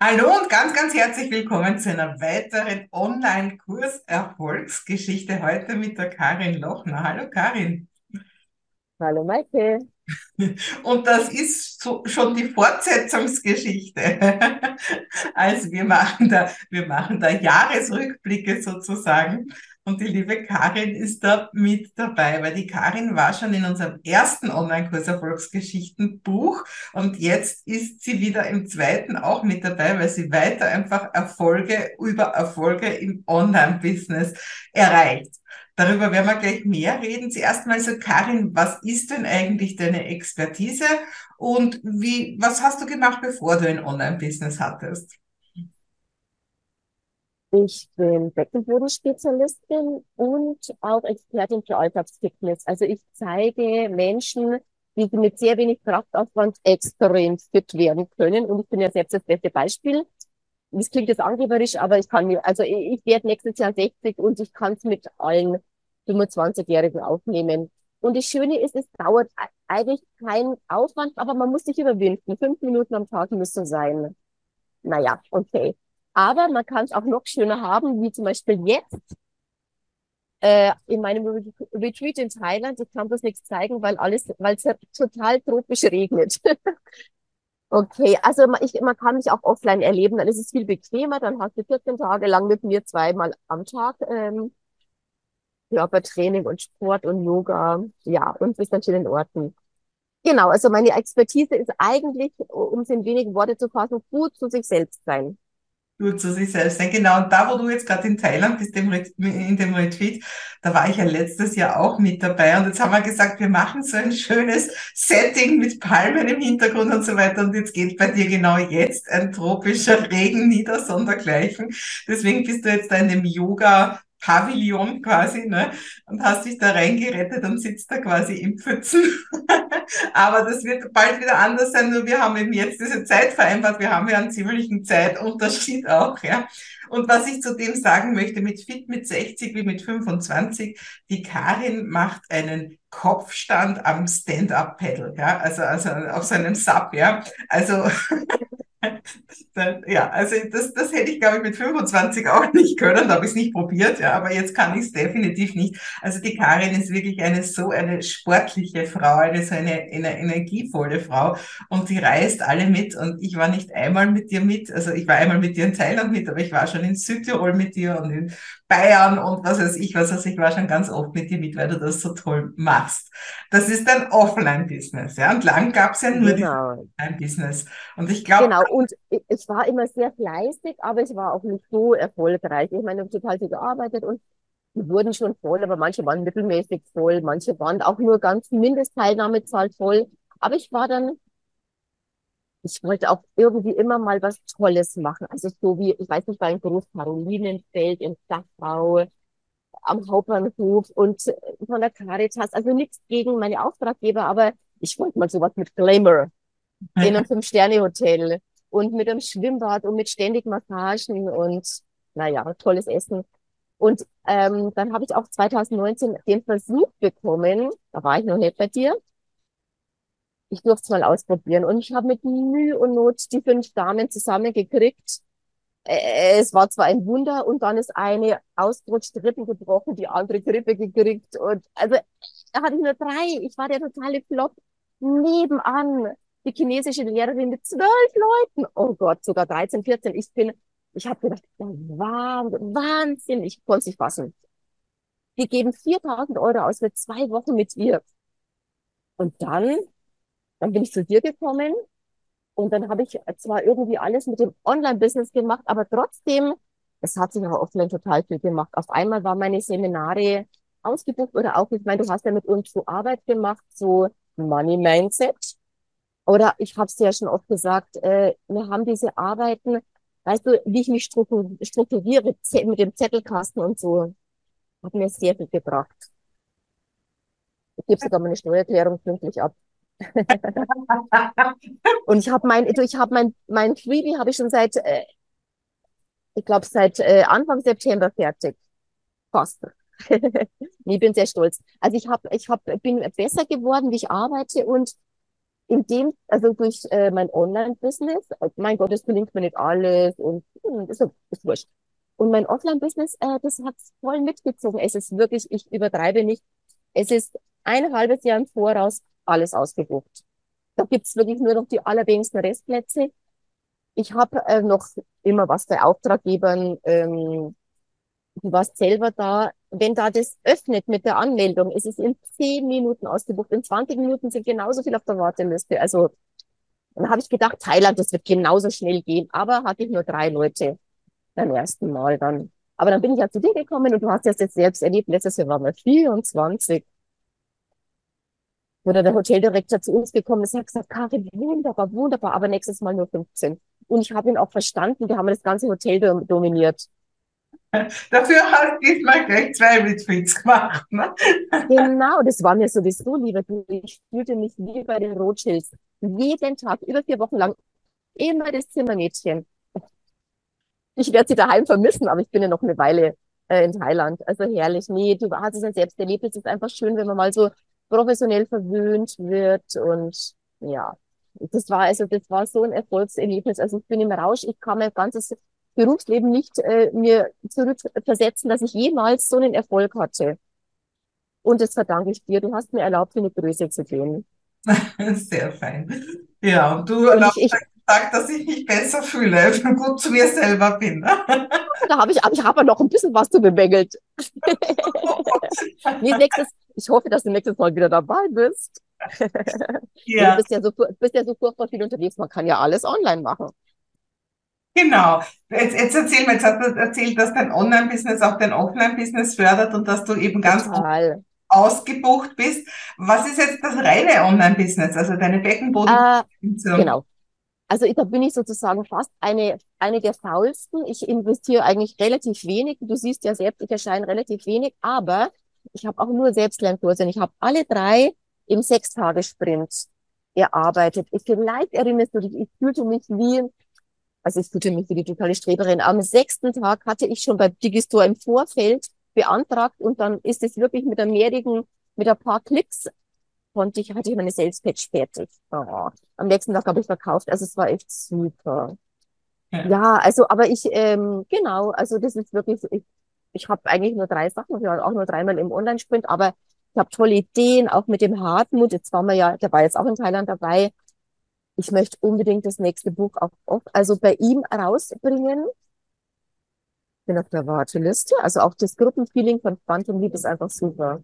Hallo und ganz, ganz herzlich willkommen zu einer weiteren Online-Kurs-Erfolgsgeschichte heute mit der Karin Lochner. Hallo Karin. Hallo Maike. Und das ist so, schon die Fortsetzungsgeschichte. Also wir machen da, wir machen da Jahresrückblicke sozusagen. Und die liebe Karin ist da mit dabei, weil die Karin war schon in unserem ersten Online-Kurs Erfolgsgeschichten-Buch und jetzt ist sie wieder im zweiten auch mit dabei, weil sie weiter einfach Erfolge über Erfolge im Online-Business erreicht. Darüber werden wir gleich mehr reden. Zuerst mal so, Karin, was ist denn eigentlich deine Expertise und wie, was hast du gemacht, bevor du ein Online-Business hattest? Ich bin Beckenbodenspezialistin und auch Expertin für Alltagsfitness. Also ich zeige Menschen, wie sie mit sehr wenig Kraftaufwand extrem fit werden können. Und ich bin ja selbst das beste Beispiel. Das klingt jetzt angeberisch, aber ich kann mir, also ich, ich werde nächstes Jahr 60 und ich kann es mit allen 25-Jährigen aufnehmen. Und das Schöne ist, es dauert eigentlich keinen Aufwand, aber man muss sich überwinden. Fünf Minuten am Tag müssen sein. Naja, okay. Aber man kann es auch noch schöner haben, wie zum Beispiel jetzt äh, in meinem Retreat in Thailand. Ich kann bloß nichts zeigen, weil alles, weil es total tropisch regnet. okay, also man, ich, man kann mich auch offline erleben, dann ist es viel bequemer. Dann hast du 14 Tage lang mit mir zweimal am Tag ähm, Körpertraining und Sport und Yoga. Ja, und bist an schönen Orten. Genau, also meine Expertise ist eigentlich, um es in wenigen Worte zu fassen, gut zu sich selbst sein gut zu sich selbst sein. Genau, und da, wo du jetzt gerade in Thailand bist, in dem Retreat, da war ich ja letztes Jahr auch mit dabei. Und jetzt haben wir gesagt, wir machen so ein schönes Setting mit Palmen im Hintergrund und so weiter. Und jetzt geht bei dir genau jetzt ein tropischer Regen nieder, sondergleichen. Deswegen bist du jetzt da in dem Yoga Pavillon quasi, ne? Und hast dich da reingerettet und sitzt da quasi im Pfützen. Aber das wird bald wieder anders sein, nur wir haben eben jetzt diese Zeit vereinbart. Wir haben ja einen ziemlichen Zeitunterschied auch, ja. Und was ich zudem sagen möchte, mit Fit mit 60 wie mit 25, die Karin macht einen Kopfstand am Stand-Up-Pedal, ja, also, also auf seinem Sub, ja. Also ja, also das, das hätte ich, glaube ich, mit 25 auch nicht können, da habe ich es nicht probiert, ja, aber jetzt kann ich es definitiv nicht. Also die Karin ist wirklich eine so eine sportliche Frau, eine so eine, eine energievolle Frau und die reist alle mit und ich war nicht einmal mit dir mit, also ich war einmal mit dir in Thailand mit, aber ich war schon in Südtirol mit dir und in Bayern und was weiß ich was, also ich war schon ganz oft mit dir mit, weil du das so toll machst. Das ist ein Offline-Business, ja, und lang gab es ja nur genau. dieses Online-Business und ich glaube, genau. Und ich war immer sehr fleißig, aber ich war auch nicht so erfolgreich. Ich meine, ich habe total viel gearbeitet und die wurden schon voll, aber manche waren mittelmäßig voll, manche waren auch nur ganz Mindestteilnahmezahl voll. Aber ich war dann, ich wollte auch irgendwie immer mal was Tolles machen. Also so wie, ich weiß nicht, bei einem Groß-Karolinenfeld in Dachau, am Hauptbahnhof und von der Caritas. Also nichts gegen meine Auftraggeber, aber ich wollte mal sowas mit Glamour in einem Fünf-Sterne-Hotel und mit einem Schwimmbad und mit ständig Massagen und naja, tolles Essen. Und ähm, dann habe ich auch 2019 den Versuch bekommen, da war ich noch nicht bei dir, ich durfte es mal ausprobieren und ich habe mit Mühe und Not die fünf Damen zusammengekriegt. Äh, es war zwar ein Wunder und dann ist eine ausgerutscht, Rippen gebrochen, die andere Grippe gekriegt und also da hatte ich nur drei. Ich war der totale Flop. Nebenan die chinesische Lehrerin mit zwölf Leuten. Oh Gott, sogar 13, 14. Ich bin, ich habe gedacht, Wahnsinn, ich konnte es nicht fassen. Die geben 4000 Euro aus für zwei Wochen mit ihr. Und dann, dann bin ich zu dir gekommen und dann habe ich zwar irgendwie alles mit dem Online-Business gemacht, aber trotzdem, es hat sich aber offline total viel gemacht. Auf einmal waren meine Seminare ausgebucht oder auch, ich meine, du hast ja mit uns so Arbeit gemacht, so Money Mindset. Oder ich habe es dir ja schon oft gesagt, äh, wir haben diese Arbeiten, weißt du, wie ich mich strukturiere mit dem Zettelkasten und so, hat mir sehr viel gebracht. Ich gebe sogar meine Steuererklärung pünktlich ab. und ich habe mein, ich habe mein, mein Freebie habe ich schon seit, äh, ich glaube seit äh, Anfang September fertig. Fast. ich bin sehr stolz. Also ich habe, ich hab, bin besser geworden, wie ich arbeite und in dem, also durch äh, mein Online-Business, äh, mein Gott, das gelingt mir nicht alles und hm, ist, ist wurscht. Und mein Offline-Business, äh, das hat voll mitgezogen. Es ist wirklich, ich übertreibe nicht, es ist ein halbes Jahr im Voraus alles ausgebucht. Da gibt's wirklich nur noch die allerwenigsten Restplätze. Ich habe äh, noch immer was bei Auftraggebern. Ähm, du warst selber da. Wenn da das öffnet mit der Anmeldung, ist es in zehn Minuten ausgebucht. In 20 Minuten sind genauso viel auf der Warteliste. Also dann habe ich gedacht, Thailand, das wird genauso schnell gehen. Aber hatte ich nur drei Leute beim ersten Mal dann. Aber dann bin ich ja zu dir gekommen und du hast das jetzt selbst erlebt. Letztes Jahr waren wir 24. Oder der Hoteldirektor zu uns gekommen ist und hat gesagt, Karin, wunderbar, wunderbar, aber nächstes Mal nur 15. Und ich habe ihn auch verstanden, wir haben das ganze Hotel dominiert. Dafür hast du diesmal gleich zwei Retreats gemacht. Ne? Genau, das war mir sowieso lieber. Ich fühlte mich wie bei den Rothschilds. Jeden Tag, über vier Wochen lang, immer das Zimmermädchen. Ich werde sie daheim vermissen, aber ich bin ja noch eine Weile äh, in Thailand. Also herrlich. Nee, du hast es ja selbst erlebt. Es ist einfach schön, wenn man mal so professionell verwöhnt wird und ja, das war also, das war so ein Erfolgserlebnis. Also ich bin im Rausch, ich kann mein ganzes Berufsleben nicht äh, mir zurückversetzen, dass ich jemals so einen Erfolg hatte. Und das verdanke ich dir. Du hast mir erlaubt, in die Größe zu gehen. Sehr fein. Ja, und du erlaubst ich, gesagt, dass ich mich besser fühle, gut zu mir selber bin. da habe ich, aber ich habe noch ein bisschen was zu bemängelt. nächstes, ich hoffe, dass du nächstes Mal wieder dabei bist. Ja. Du bist ja, so, bist ja so furchtbar viel unterwegs, man kann ja alles online machen. Genau. Jetzt, jetzt erzähl mir, jetzt hast du erzählt, dass dein Online-Business auch dein Offline-Business fördert und dass du eben ganz Total. ausgebucht bist. Was ist jetzt das reine Online-Business, also deine Beckenboden? Äh, genau. Also da bin ich sozusagen fast eine, eine der faulsten. Ich investiere eigentlich relativ wenig. Du siehst ja selbst, ich erscheine relativ wenig, aber ich habe auch nur Selbstlernkurse und ich habe alle drei im Sechstagessprint erarbeitet. Ich, vielleicht erinnerst du dich, ich fühlte mich wie, also ich fühlte mich wie die totale Streberin. Am sechsten Tag hatte ich schon bei Digistore im Vorfeld beantragt und dann ist es wirklich mit einem mehrjährigen, mit ein paar Klicks konnte ich, hatte ich meine Sales-Page fertig. Oh. Am nächsten Tag habe ich verkauft. Also es war echt super. Ja, ja also, aber ich, ähm, genau, also das ist wirklich, ich, ich habe eigentlich nur drei Sachen, ich war auch nur dreimal im Online-Sprint, aber ich habe tolle Ideen, auch mit dem Hartmut. Jetzt waren wir ja, der war jetzt auch in Thailand dabei. Ich möchte unbedingt das nächste Buch auch, also bei ihm rausbringen. Bin auf der Warteliste. Also auch das Gruppenfeeling von Quantum Liebe ist einfach super.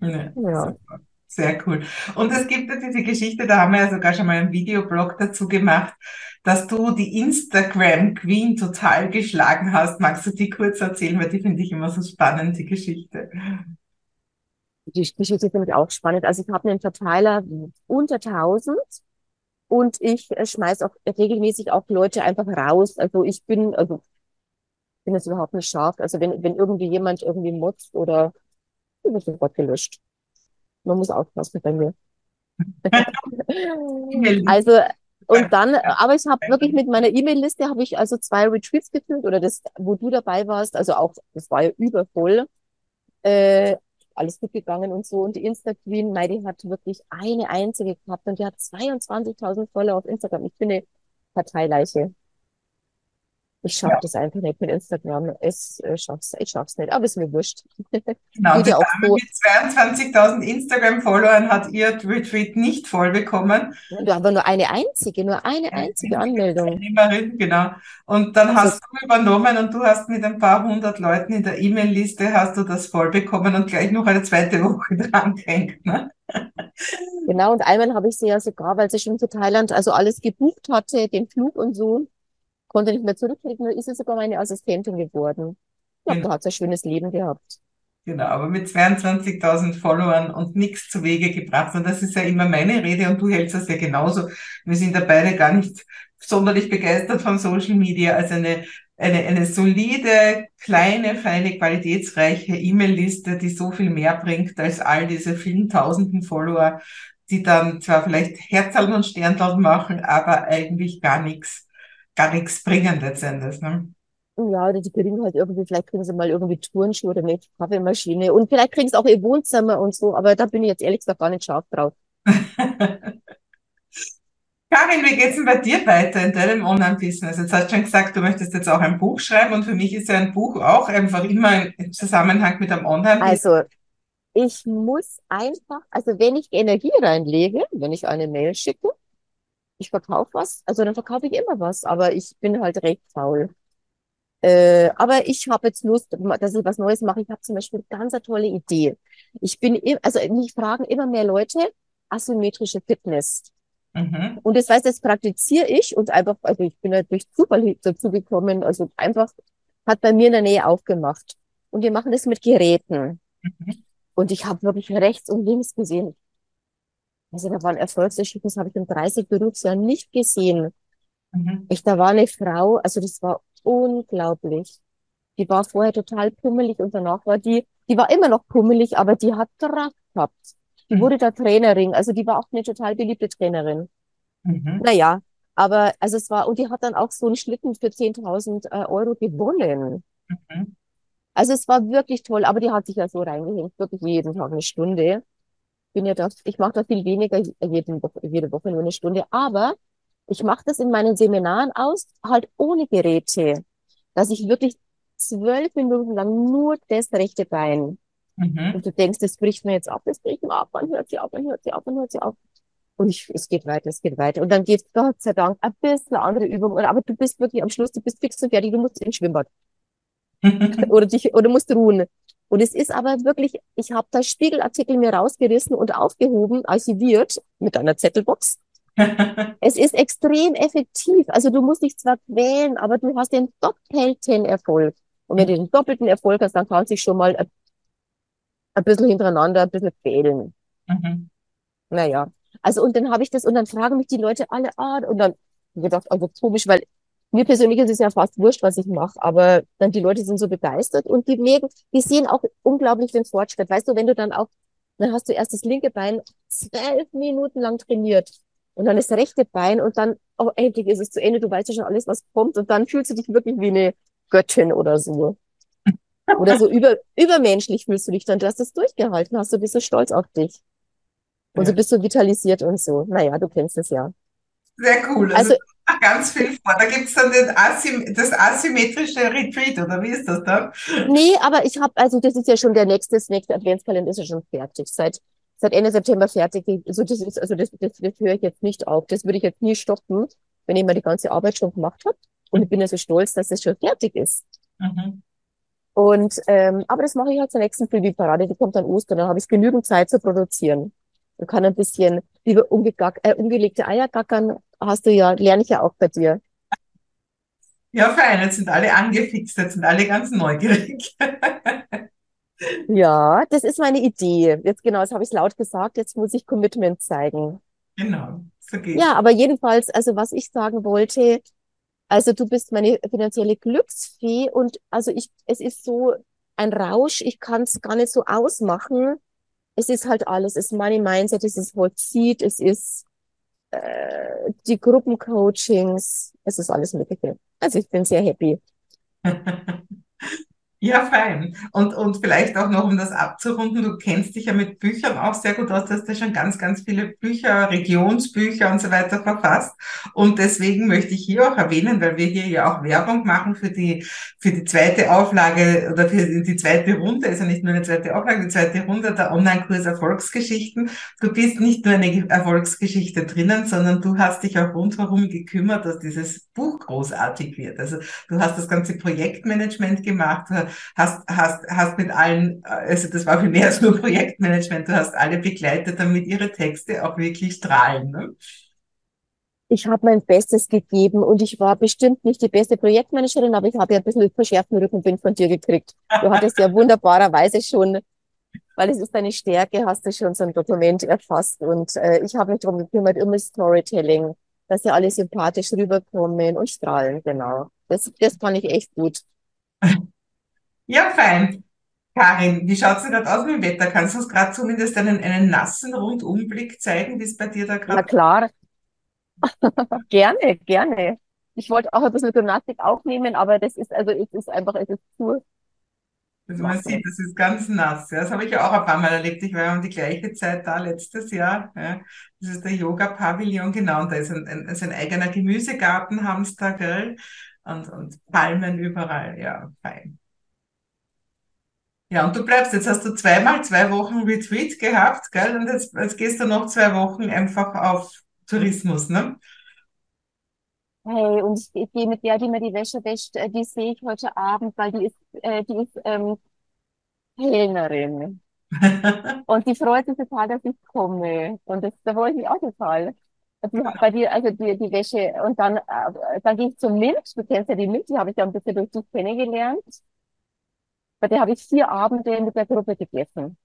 Ja, ja. Super. Sehr cool. Und es gibt ja diese Geschichte, da haben wir ja sogar schon mal einen Videoblog dazu gemacht, dass du die Instagram Queen total geschlagen hast. Magst du die kurz erzählen, weil die finde ich immer so spannend, die Geschichte. Die Geschichte finde ich auch spannend. Also ich habe einen Verteiler unter 1000 und ich äh, schmeiß auch regelmäßig auch Leute einfach raus. Also ich bin, also bin es überhaupt nicht scharf. Also wenn, wenn irgendwie jemand irgendwie mutzt oder wird sofort gelöscht. Man muss aufpassen bei mir. also, und dann, aber ich habe wirklich mit meiner E-Mail-Liste habe ich also zwei Retreats gefüllt oder das, wo du dabei warst, also auch, das war ja übervoll. Äh, alles gut gegangen und so. Und die Insta-Queen, die hat wirklich eine einzige gehabt und die hat 22.000 Follower auf Instagram. Ich bin eine Parteileiche. Ich schaffe ja. das einfach nicht mit Instagram. Es, äh, schaff's, ich schaff's nicht, aber ist mir wurscht. Genau, die Dame mit 22.000 Instagram-Followern hat ihr Retreat nicht voll bekommen. Du aber nur eine einzige, nur eine einzige Anmeldung. Genau. Und dann also, hast du übernommen und du hast mit ein paar hundert Leuten in der E-Mail-Liste hast du das voll bekommen und gleich noch eine zweite Woche dran gehängt, ne? Genau, und einmal habe ich sie ja sogar, weil sie schon für Thailand also alles gebucht hatte, den Flug und so, konnte nicht mehr zurücktreten, ist sie sogar meine Assistentin geworden. Ich glaube, ja. da hat sie ein schönes Leben gehabt. Genau, aber mit 22.000 Followern und nichts zu Wege gebracht. Und das ist ja immer meine Rede und du hältst das ja genauso. Wir sind da beide gar nicht sonderlich begeistert von Social Media. Also eine, eine, eine solide, kleine, feine, qualitätsreiche E-Mail-Liste, die so viel mehr bringt als all diese vielen tausenden Follower, die dann zwar vielleicht Herzallen und Sterntausend machen, aber eigentlich gar nichts gar nichts bringen letztendlich. Ne? Ja, oder die kriegen halt irgendwie, vielleicht kriegen sie mal irgendwie Turnschuhe oder eine Kaffeemaschine und vielleicht kriegen sie auch ihr Wohnzimmer und so, aber da bin ich jetzt ehrlich gesagt gar nicht scharf drauf. Karin, wie geht's denn bei dir weiter in deinem Online-Business? Jetzt hast du schon gesagt, du möchtest jetzt auch ein Buch schreiben und für mich ist ja ein Buch auch einfach immer im Zusammenhang mit einem Online-Business. Also, ich muss einfach, also wenn ich Energie reinlege, wenn ich eine Mail schicke, ich verkaufe was, also dann verkaufe ich immer was, aber ich bin halt recht faul. Äh, aber ich habe jetzt Lust, dass ich was Neues mache. Ich habe zum Beispiel eine ganz eine tolle Idee. Ich bin, im, also mich fragen immer mehr Leute asymmetrische Fitness. Mhm. Und das heißt, das praktiziere ich und einfach, also ich bin halt durch Zufall dazu gekommen, also einfach hat bei mir in der Nähe aufgemacht. Und wir machen das mit Geräten. Mhm. Und ich habe wirklich rechts und links gesehen. Also da waren das habe ich in 30 Berufsjahren nicht gesehen. Mhm. Ich, da war eine Frau, also das war unglaublich. Die war vorher total pummelig und danach war die, die war immer noch pummelig, aber die hat Kraft gehabt. Die Mhm. wurde da Trainerin, also die war auch eine total beliebte Trainerin. Mhm. Naja, aber also es war, und die hat dann auch so einen Schlitten für 10.000 äh, Euro gewonnen. Mhm. Also es war wirklich toll, aber die hat sich ja so reingehängt, wirklich jeden Tag eine Stunde. Bin ja da, ich mache da viel weniger jeden, jede Woche nur eine Stunde, aber ich mache das in meinen Seminaren aus, halt ohne Geräte, dass ich wirklich zwölf Minuten lang nur das rechte Bein. Mhm. Und du denkst, das bricht mir jetzt ab, das bricht mir ab, man hört sie auf, man hört sie auf, man hört sie auf. Und ich, es geht weiter, es geht weiter. Und dann geht Gott sei Dank ein bisschen eine andere Übung. Aber du bist wirklich am Schluss, du bist fix und fertig, du musst ins Schwimmbad oder dich oder musst ruhen. Und es ist aber wirklich, ich habe da Spiegelartikel mir rausgerissen und aufgehoben, archiviert mit einer Zettelbox. Es ist extrem effektiv. Also du musst dich zwar quälen, aber du hast den doppelten Erfolg. Und wenn du den doppelten Erfolg hast, dann kannst du dich schon mal ein, ein bisschen hintereinander ein bisschen quälen. Mhm. Naja, also und dann habe ich das und dann fragen mich die Leute alle, ah, und dann gedacht, also komisch, weil mir persönlich ist es ja fast wurscht, was ich mache, aber dann die Leute sind so begeistert und die merken, die sehen auch unglaublich den Fortschritt. Weißt du, wenn du dann auch, dann hast du erst das linke Bein zwölf Minuten lang trainiert und dann das rechte Bein und dann, oh, endlich ist es zu Ende, du weißt ja schon alles, was kommt und dann fühlst du dich wirklich wie eine Göttin oder so. Oder so über, übermenschlich fühlst du dich dann. Du hast das durchgehalten, hast du bist so stolz auf dich. Und so Ja. bist du vitalisiert und so. Naja, du kennst es ja. Sehr cool. Also, Also, ganz viel vor. Da gibt's dann den Asym das asymmetrische Retreat, oder wie ist das dann? nee, aber ich habe, also das ist ja schon der nächste, das nächste Adventskalender ist ja schon fertig. Seit, seit Ende September fertig. Also das ist, also das, das, das höre ich jetzt nicht auf. Das würde ich jetzt nie stoppen, wenn ich mal die ganze Arbeit schon gemacht habe. Und ich bin ja so stolz, dass das schon fertig ist. Mhm. Und, ähm, aber das mache ich halt zur nächsten Filmparade, die kommt an Ostern, dann habe ich genügend Zeit zu produzieren. Und kann ein bisschen, liebe umgegack, äh, umgelegte Eier gackern, hast du ja, lerne ich ja auch bei dir. Ja, fein. Jetzt sind alle angefixt, jetzt sind alle ganz neugierig. Ja, das ist meine Idee. Jetzt genau, das habe ich laut gesagt, jetzt muss ich Commitment zeigen. Genau, so geht's. Ja, aber jedenfalls, also was ich sagen wollte, also du bist meine finanzielle Glücksfee und also ich, es ist so ein Rausch, ich kann es gar nicht so ausmachen. Es ist halt alles, es ist Money Mindset, es ist Vollzieht, es ist äh, die Gruppencoachings, es ist alles Mögliche. Also ich bin sehr happy. Ja, fein. Und, und vielleicht auch noch, um das abzurunden, du kennst dich ja mit Büchern auch sehr gut aus, du hast ja schon ganz, ganz viele Bücher, Regionsbücher und so weiter verfasst. Und deswegen möchte ich hier auch erwähnen, weil wir hier ja auch Werbung machen für die, für die zweite Auflage oder für die zweite Runde, also nicht nur eine zweite Auflage, die zweite Runde der Online-Kurs Erfolgsgeschichten. Du bist nicht nur eine Erfolgsgeschichte drinnen, sondern du hast dich auch rundherum gekümmert, dass dieses Buch großartig wird. Also du hast das ganze Projektmanagement gemacht, hast, hast, hast mit allen, also das war viel mehr als nur Projektmanagement, du hast alle begleitet, damit ihre Texte auch wirklich strahlen. Ne? Ich habe mein Bestes gegeben und ich war bestimmt nicht die beste Projektmanagerin, aber ich habe ja ein bisschen verschärften Rückenwind von dir gekriegt. Du hattest ja wunderbarerweise schon, weil es ist deine Stärke, hast du schon so ein Dokument erfasst und äh, ich habe mich darum gekümmert, immer Storytelling, dass ja alle sympathisch rüberkommen und strahlen, genau. Das, das kann ich echt gut. Ja, fein. Karin, wie schaut's denn gerade aus mit dem Wetter? Kannst du uns gerade zumindest einen, einen nassen Rundumblick zeigen, wie es bei dir da Na gerade klar, gerne, gerne. Ich wollte auch ein bisschen Gymnastik aufnehmen, aber das ist, also es ist einfach, es ist zu, Also man sieht, das ist ganz nass. Ja. Das habe ich ja auch ein paar Mal erlebt. Ich war ja um die gleiche Zeit da letztes Jahr. Ja. Das ist der Yoga-Pavillon, genau. Und da ist ein, ein, ist ein eigener Gemüsegarten, da, gell? Und, und Palmen überall. Ja, fein. Ja, und du bleibst, jetzt hast du zweimal zwei Wochen Retreat gehabt, gell? Und jetzt, jetzt gehst du noch zwei Wochen einfach auf Tourismus, ne? Hey, und ich, ich gehe mit der, die mir die Wäsche wäscht, äh, die sehe ich heute Abend, weil die ist, äh, die ist ähm, Kellnerin. Und die freut sich total, dass ich komme. Und das, da freue ich mich auch total. Also, bei dir, also die, die Wäsche. Und dann, äh, dann gehe ich zum Mint. Du kennst ja die Mint, die habe ich ja ein bisschen durch dich kennengelernt. Bei der habe ich vier Abende mit der Gruppe gegessen.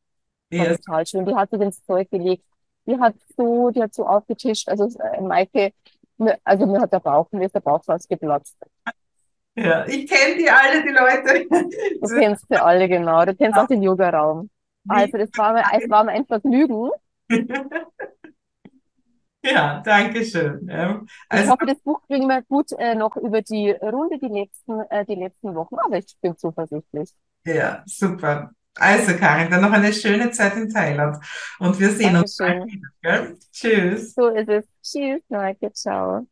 War Ja, total schön. Die hat sich ins Zeug gelegt. Die hat so, die hat so aufgetischt. Also äh, Maike, mir, also mir hat der Bauch, mir ist der Bauch fast geplatzt. ja. Ich kenne die alle, die Leute. Du kennst sie alle genau. Du kennst auch den Yogaraum. Also das war mir, es war mir ein Vergnügen. Ja, danke schön. Ich Also, hoffe, das Buch bringen wir gut äh, noch über die Runde die letzten, äh, die letzten Wochen, aber ich bin zuversichtlich. Ja, super. Also, Karin, dann noch eine schöne Zeit in Thailand. Und wir sehen uns bald Dankeschön. wieder? Tschüss. So ist es. Tschüss, Maike, ciao.